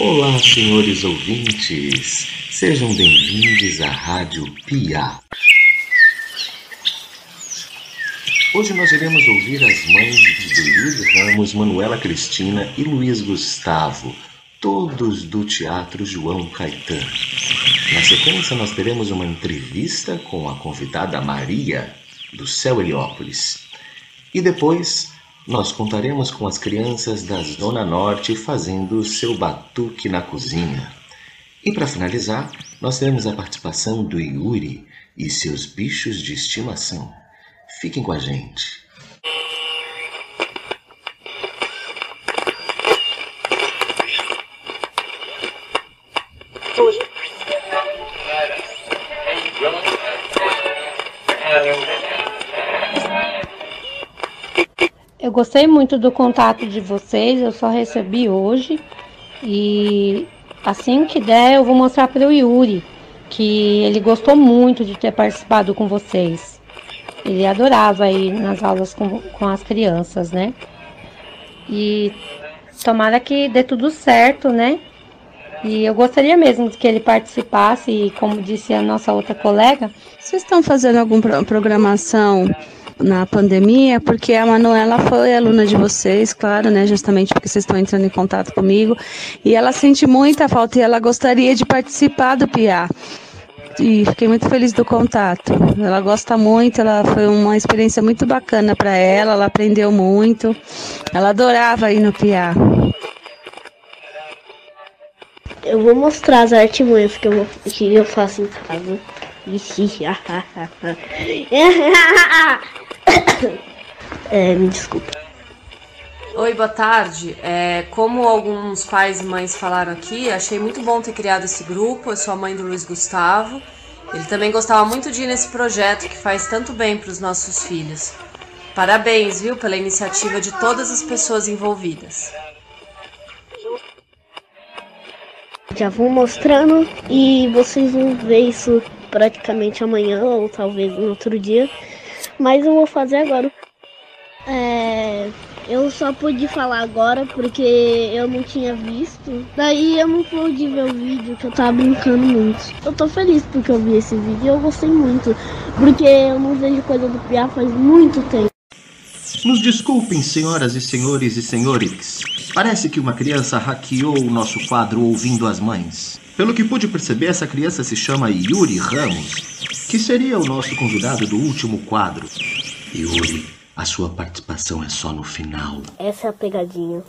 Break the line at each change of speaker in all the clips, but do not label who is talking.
Olá, senhores ouvintes. Sejam bem-vindos à Rádio Pia. Hoje nós iremos ouvir as mães de Luiz Ramos, Manuela Cristina e Luiz Gustavo, todos do Teatro João Caetano. Na sequência, nós teremos uma entrevista com a convidada Maria, do Céu Heliópolis. E depois, nós contaremos com as crianças da Zona Norte fazendo seu batuque na cozinha. E para finalizar, nós teremos a participação do Yuri e seus bichos de estimação. Fiquem com a gente.
Eu gostei muito do contato de vocês, eu só recebi hoje e assim que der eu vou mostrar para o Yuri que ele gostou muito de ter participado com vocês. Ele adorava ir nas aulas com, com as crianças, né? E tomara que dê tudo certo, né? E eu gostaria mesmo que ele participasse, e como disse a nossa outra colega.
Vocês estão fazendo alguma programação na pandemia, porque a Manuela foi aluna de vocês, claro, né? Justamente porque vocês estão entrando em contato comigo. E ela sente muita falta e ela gostaria de participar do PIA. E fiquei muito feliz do contato. Ela gosta muito, ela foi uma experiência muito bacana para ela, ela aprendeu muito. Ela adorava ir no PIA.
Eu vou mostrar as artimanhas que eu, que eu faço em casa. é, me desculpa.
Oi, boa tarde. É, como alguns pais e mães falaram aqui, achei muito bom ter criado esse grupo. Eu sou a mãe do Luiz Gustavo. Ele também gostava muito de ir nesse projeto que faz tanto bem para os nossos filhos. Parabéns, viu, pela iniciativa de todas as pessoas envolvidas.
Já vou mostrando e vocês vão ver isso praticamente amanhã ou talvez no outro dia. Mas eu vou fazer agora. É, eu só pude falar agora porque eu não tinha visto. Daí eu não pude ver o vídeo que eu tava brincando muito. Eu tô feliz porque eu vi esse vídeo e eu gostei muito. Porque eu não vejo coisa do Piá faz muito tempo.
Nos desculpem, senhoras e senhores e senhores. Parece que uma criança hackeou o nosso quadro Ouvindo as Mães. Pelo que pude perceber, essa criança se chama Yuri Ramos, que seria o nosso convidado do último quadro. Yuri, a sua participação é só no final.
Essa é a pegadinha.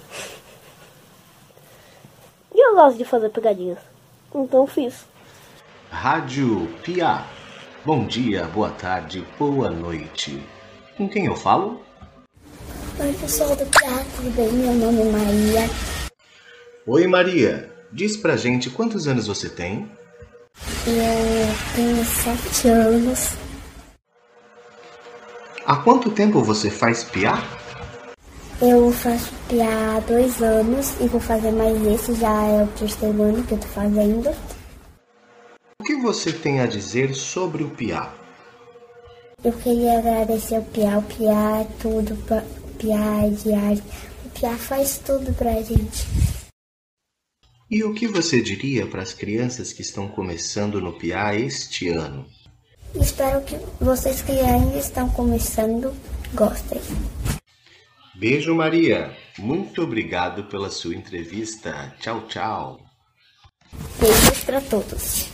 E eu gosto de fazer pegadinhas. Então fiz.
Rádio Pia. Bom dia, boa tarde, boa noite. Com quem eu falo?
Oi, pessoal do Pia, tudo bem? Meu nome é Maria.
Oi, Maria. Diz pra gente quantos anos você tem?
Eu tenho sete anos.
Há quanto tempo você faz piá?
Eu faço piá há dois anos e vou fazer mais esse, já é o terceiro ano que eu tô fazendo.
O que você tem a dizer sobre o piá?
Eu queria agradecer o Piá, o Piá é tudo, o Piá é diário, o Piá faz tudo pra gente.
E o que você diria para as crianças que estão começando no piá este ano?
Espero que vocês que ainda estão começando gostem.
Beijo, Maria. Muito obrigado pela sua entrevista. Tchau, tchau.
Beijos para todos.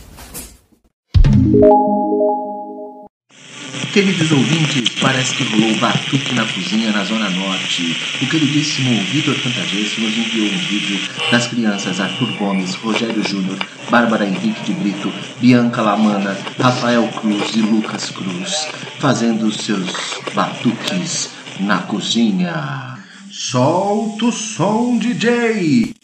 Queridos ouvintes, parece que rolou batuque na cozinha na Zona Norte. O queridíssimo Vitor Cantagesso nos enviou um vídeo das crianças Arthur Gomes, Rogério Júnior, Bárbara Henrique de Brito, Bianca Lamana, Rafael Cruz e Lucas Cruz, fazendo seus batuques na cozinha. Solta o som, DJ!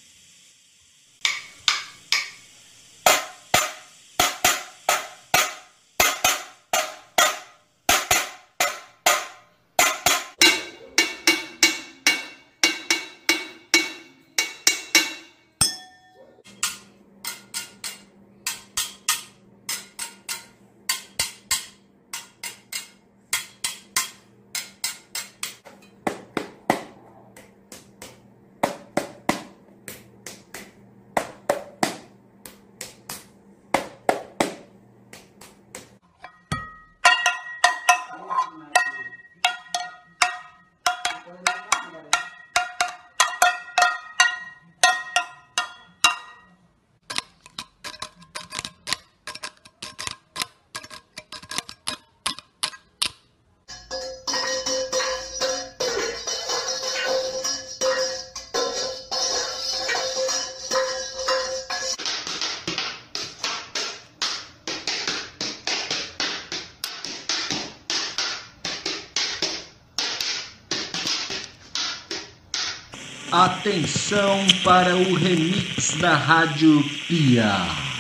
Atenção para o remix da Rádio Pia.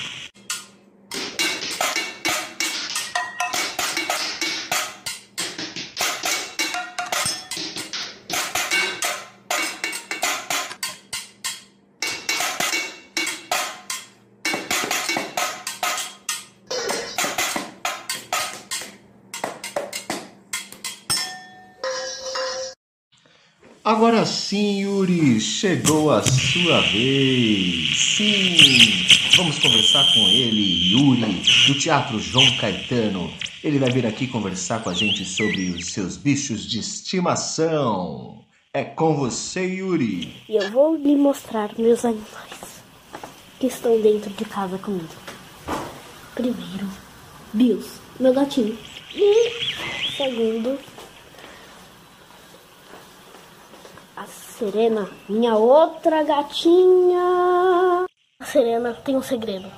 Agora sim, Yuri, chegou a sua vez. Sim, vamos conversar com ele, Yuri, do Teatro João Caetano. Ele vai vir aqui conversar com a gente sobre os seus bichos de estimação. É com você, Yuri.
E eu vou lhe mostrar meus animais que estão dentro de casa comigo. Primeiro, Bills, meu gatinho. E segundo, a Serena, minha outra gatinha. A Serena tem um segredo.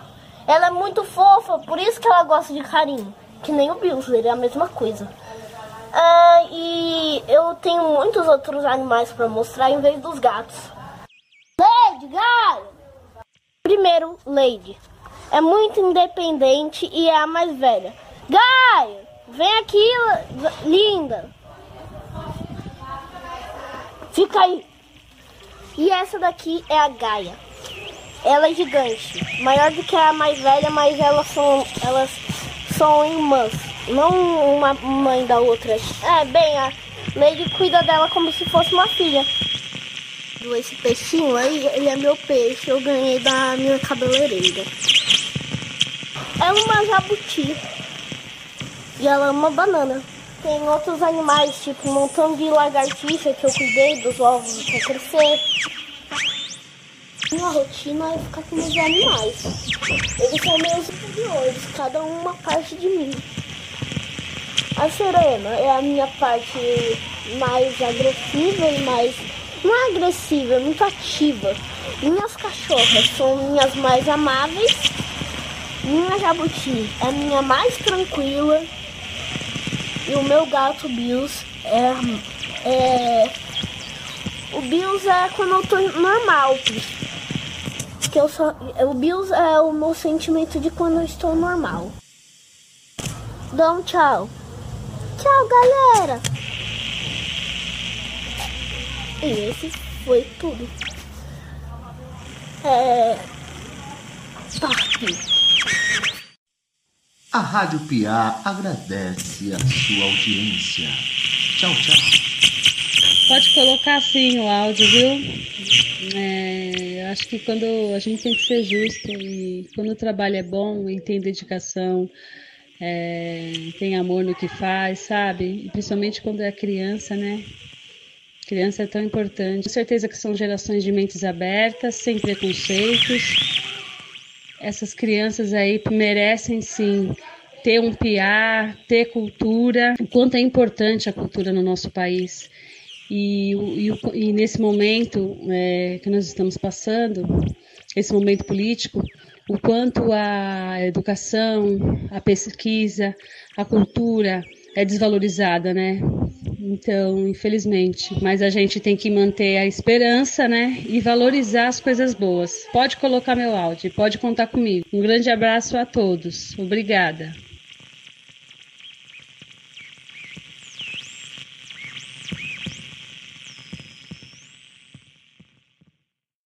Ela é muito fofa, por isso que ela gosta de carinho. Que nem o ele é a mesma coisa. Ah, e eu tenho muitos outros animais para mostrar em vez dos gatos. Lady, Gaia! Primeiro, Lady. É muito independente e é a mais velha. Gaia, vem aqui, linda. Fica aí. E essa daqui é a Gaia. Ela é gigante, maior do que a mais velha, mas elas são, elas são irmãs, não uma mãe da outra. É, bem, a Lady cuida dela como se fosse uma filha. Esse peixinho aí, ele é meu peixe, eu ganhei da minha cabeleireira. É uma jabuti. E ela ama banana. Tem outros animais, tipo um montão de lagartixa que eu cuidei dos ovos para crescer. Minha rotina é ficar com meus animais. Eles são meus superiores, cada um uma parte de mim. A Serena é a minha parte mais agressiva e mais. Não é agressiva, é muito ativa. Minhas cachorras são minhas mais amáveis. Minha jabuti é a minha mais tranquila. E o meu gato Bills é, é. O Bills é quando eu tô normal. Que eu só, o Bills é o meu sentimento de quando eu estou normal. Um tchau. Tchau, galera. E esse foi tudo. É. Top.
A Rádio Piá agradece a sua audiência. Tchau, tchau.
Pode colocar assim o áudio, viu? É, acho que quando a gente tem que ser justo e quando o trabalho é bom e tem dedicação, é, tem amor no que faz, sabe? E principalmente quando é criança, né? Criança é tão importante. Com certeza que são gerações de mentes abertas, sem preconceitos essas crianças aí merecem sim ter um piar, ter cultura, o quanto é importante a cultura no nosso país. E, e, e nesse momento é, que nós estamos passando, esse momento político, o quanto a educação, a pesquisa, a cultura é desvalorizada, né? Então, infelizmente, mas a gente tem que manter a esperança, né? E valorizar as coisas boas. Pode colocar meu áudio, pode contar comigo. Um grande abraço a todos. Obrigada.